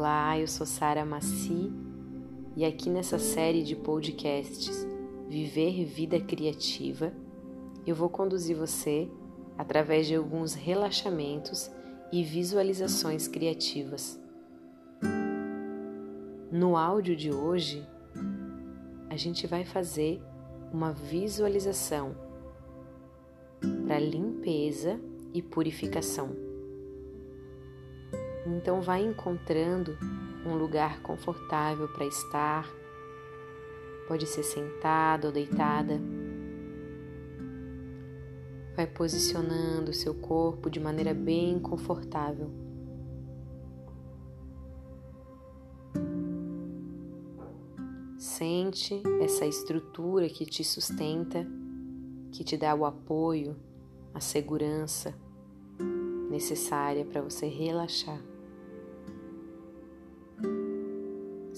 Olá, eu sou Sara Maci e aqui nessa série de podcasts Viver Vida Criativa, eu vou conduzir você através de alguns relaxamentos e visualizações criativas. No áudio de hoje, a gente vai fazer uma visualização para limpeza e purificação. Então vai encontrando um lugar confortável para estar. Pode ser sentada ou deitada. Vai posicionando o seu corpo de maneira bem confortável. Sente essa estrutura que te sustenta, que te dá o apoio, a segurança necessária para você relaxar.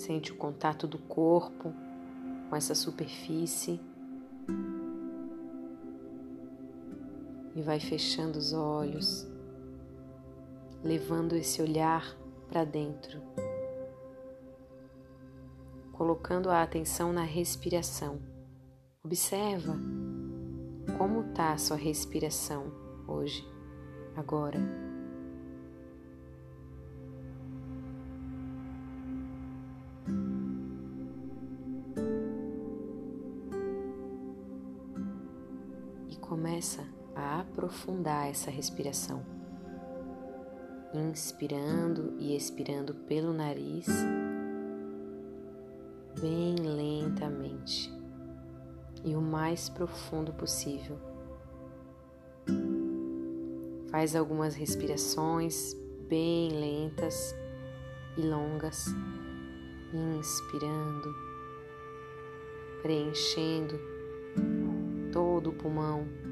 Sente o contato do corpo com essa superfície e vai fechando os olhos, levando esse olhar para dentro, colocando a atenção na respiração. Observa como está a sua respiração hoje, agora. Começa a aprofundar essa respiração, inspirando e expirando pelo nariz, bem lentamente e o mais profundo possível. Faz algumas respirações bem lentas e longas, inspirando, preenchendo todo o pulmão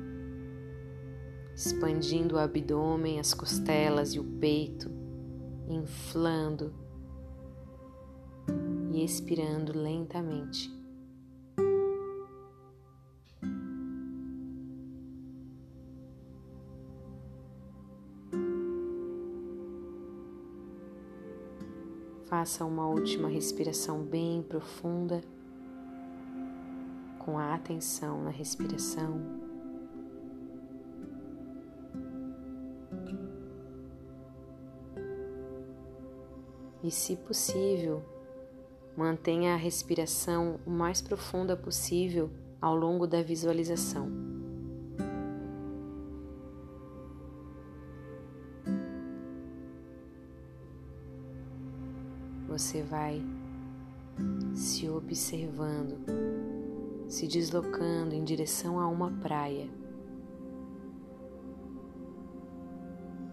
expandindo o abdômen, as costelas e o peito, inflando e expirando lentamente. Faça uma última respiração bem profunda, com a atenção na respiração. E, se possível, mantenha a respiração o mais profunda possível ao longo da visualização. Você vai se observando, se deslocando em direção a uma praia.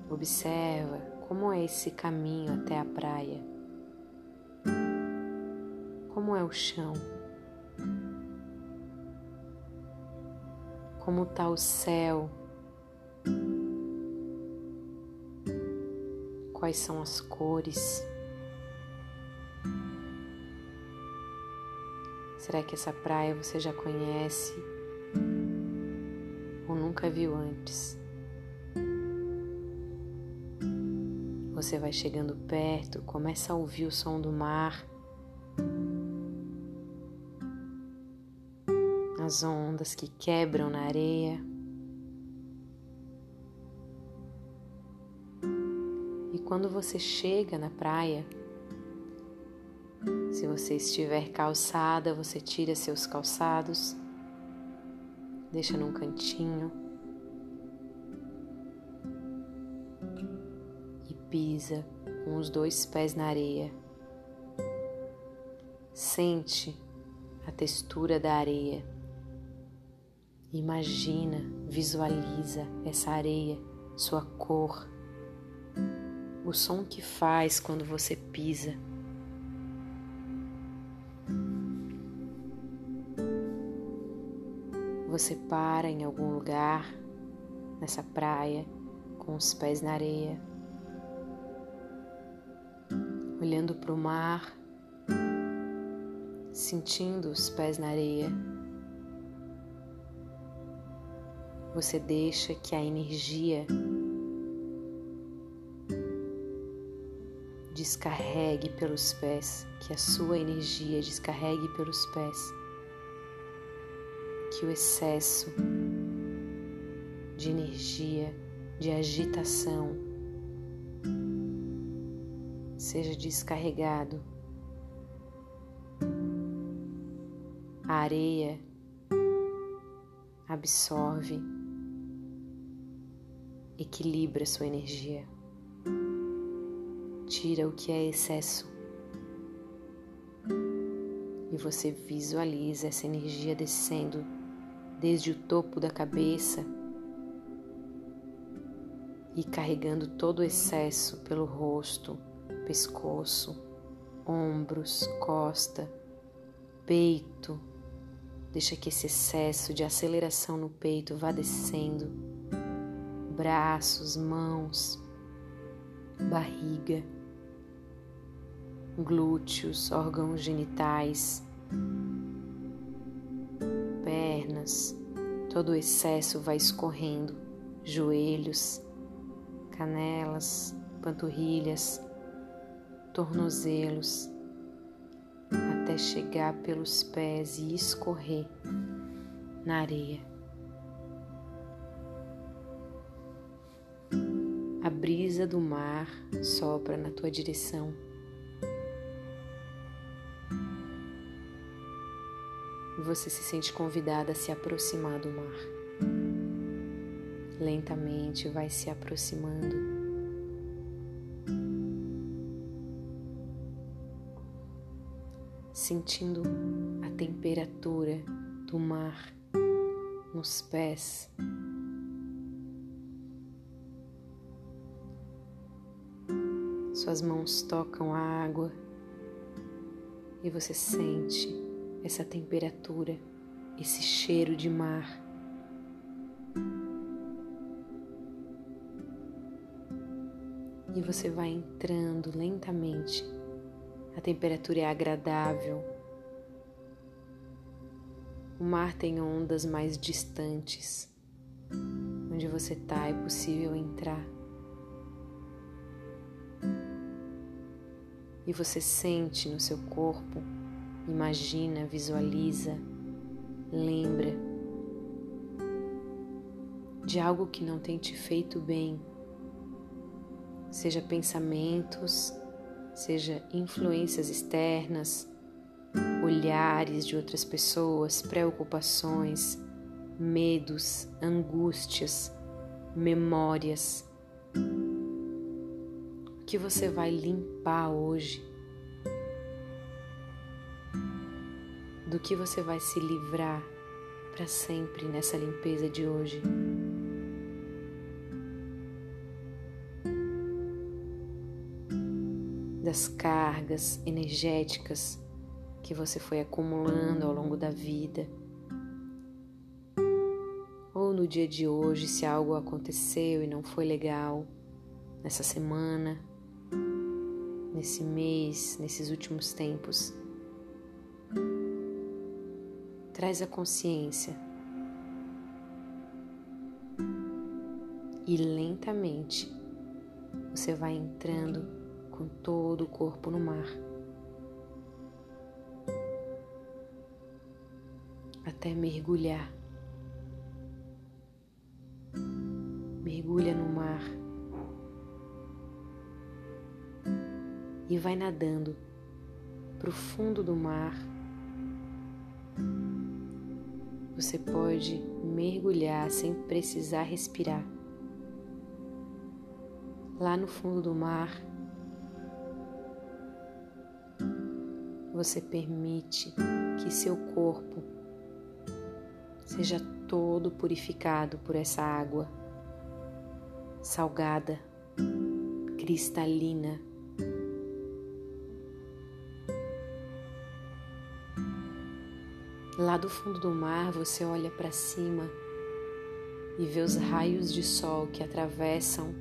Observa como é esse caminho até a praia? Como é o chão? Como está o céu? Quais são as cores? Será que essa praia você já conhece ou nunca viu antes? Você vai chegando perto, começa a ouvir o som do mar, as ondas que quebram na areia. E quando você chega na praia, se você estiver calçada, você tira seus calçados, deixa num cantinho. Com os dois pés na areia. Sente a textura da areia. Imagina, visualiza essa areia, sua cor, o som que faz quando você pisa. Você para em algum lugar nessa praia com os pés na areia olhando para o mar, sentindo os pés na areia. Você deixa que a energia de descarregue pelos pés, que a sua energia descarregue pelos pés, que o excesso de energia, de agitação, seja descarregado. A areia absorve, equilibra sua energia, tira o que é excesso e você visualiza essa energia descendo desde o topo da cabeça e carregando todo o excesso pelo rosto, pescoço, ombros, costa, peito. Deixa que esse excesso de aceleração no peito vá descendo. Braços, mãos, barriga, glúteos, órgãos genitais, pernas. Todo o excesso vai escorrendo, joelhos, canelas, panturrilhas, tornozelos, até chegar pelos pés e escorrer na areia. A brisa do mar sopra na tua direção. E você se sente convidada a se aproximar do mar. Lentamente vai se aproximando sentindo a temperatura do mar nos pés. Suas mãos tocam a água e você sente essa temperatura, esse cheiro de mar. E você vai entrando lentamente a temperatura é agradável. O mar tem ondas mais distantes. Onde você está é possível entrar. E você sente no seu corpo, imagina, visualiza, lembra de algo que não tem te feito bem, seja pensamentos, seja influências externas, olhares de outras pessoas, preocupações, medos, angústias, memórias. O que você vai limpar hoje? Do que você vai se livrar para sempre nessa limpeza de hoje? Das cargas energéticas que você foi acumulando ao longo da vida. Ou no dia de hoje, se algo aconteceu e não foi legal, nessa semana, nesse mês, nesses últimos tempos. Traz a consciência e lentamente você vai entrando com todo o corpo no mar. Até mergulhar. Mergulha no mar e vai nadando para o fundo do mar. Você pode mergulhar sem precisar respirar. Lá no fundo do mar, você permite que seu corpo seja todo purificado por essa água salgada, cristalina. Lá do fundo do mar, você olha para cima e vê os raios de sol que atravessam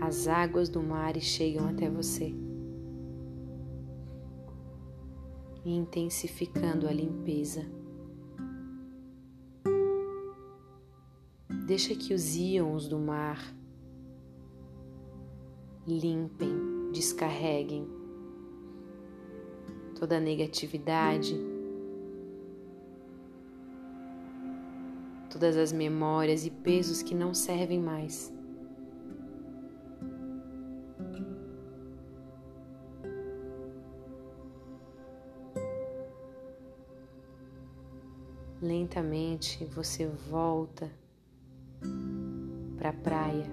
as águas do mar e chegam até você. E intensificando a limpeza. Deixa que os íons do mar limpem descarreguem toda a negatividade, todas as memórias e pesos que não servem mais. Lentamente você volta para a praia,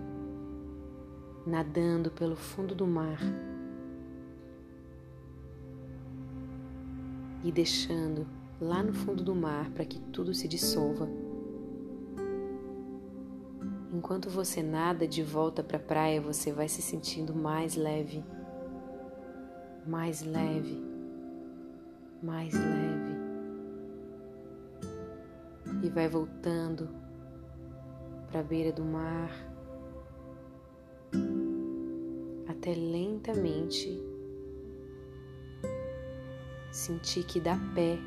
nadando pelo fundo do mar e deixando lá no fundo do mar para que tudo se dissolva. Enquanto você nada de volta para a praia, você vai se sentindo mais leve, mais leve, mais leve e vai voltando para a beira do mar até lentamente sentir que dá pé.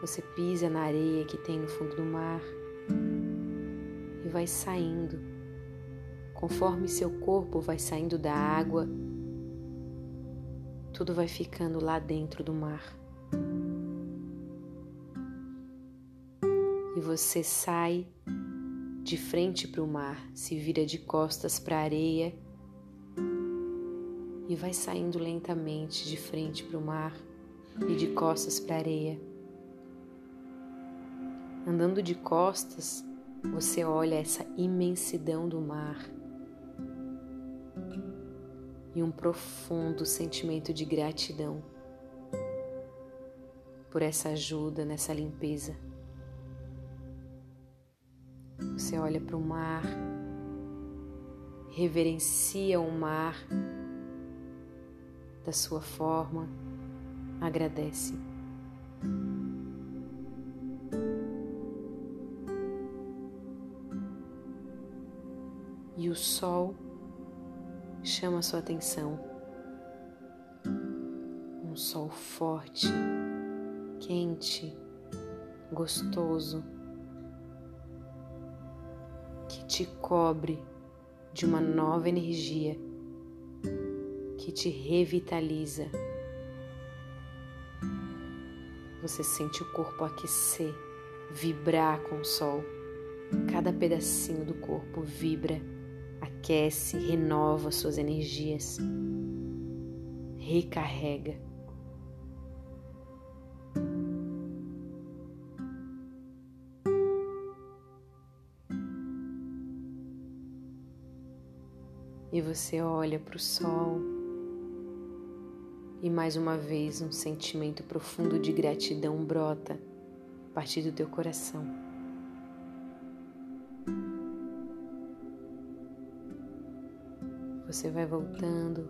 Você pisa na areia que tem no fundo do mar e vai saindo. Conforme seu corpo vai saindo da água, tudo vai ficando lá dentro do mar. Você sai de frente para o mar, se vira de costas para a areia e vai saindo lentamente de frente para o mar e de costas para a areia. Andando de costas, você olha essa imensidão do mar e um profundo sentimento de gratidão por essa ajuda nessa limpeza. Você olha para o mar, reverencia o mar da sua forma, agradece. E o sol chama a sua atenção. Um sol forte, quente, gostoso te cobre de uma nova energia que te revitaliza. Você sente o corpo aquecer, vibrar com o sol. Cada pedacinho do corpo vibra, aquece, renova suas energias, recarrega. Você olha para o sol e mais uma vez um sentimento profundo de gratidão brota a partir do teu coração. Você vai voltando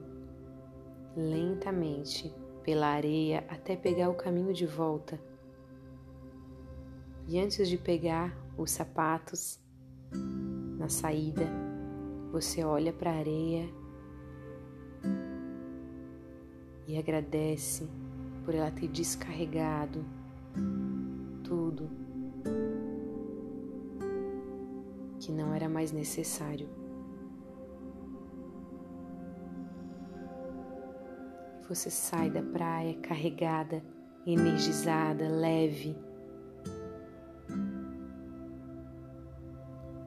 lentamente pela areia até pegar o caminho de volta. E antes de pegar os sapatos na saída, você olha para a areia e agradece por ela ter descarregado tudo que não era mais necessário. Você sai da praia carregada, energizada, leve.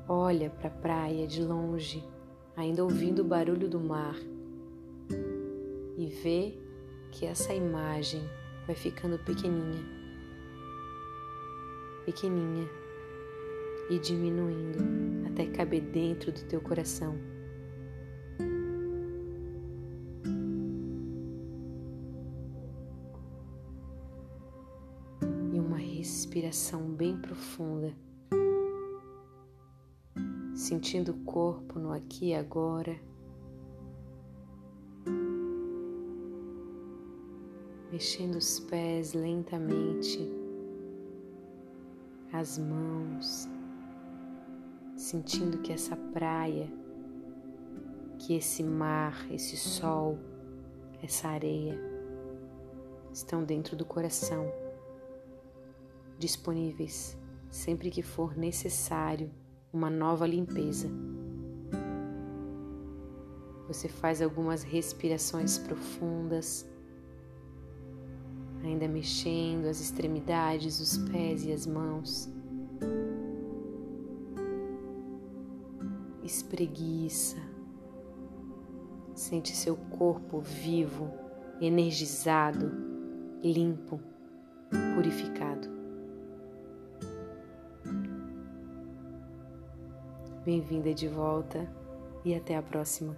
Olha para a praia de longe ainda ouvindo o barulho do mar, e vê que essa imagem vai ficando pequeninha, pequeninha e diminuindo até caber dentro do teu coração. E uma respiração bem profunda sentindo o corpo no aqui e agora. Mexendo os pés lentamente, as mãos, sentindo que essa praia, que esse mar, esse sol, essa areia estão dentro do coração, disponíveis sempre que for necessário uma nova limpeza. Você faz algumas respirações profundas, ainda mexendo as extremidades, os pés e as mãos. Espreguiça. Sente seu corpo vivo, energizado, limpo, purificado. Bem-vinda de volta e até a próxima.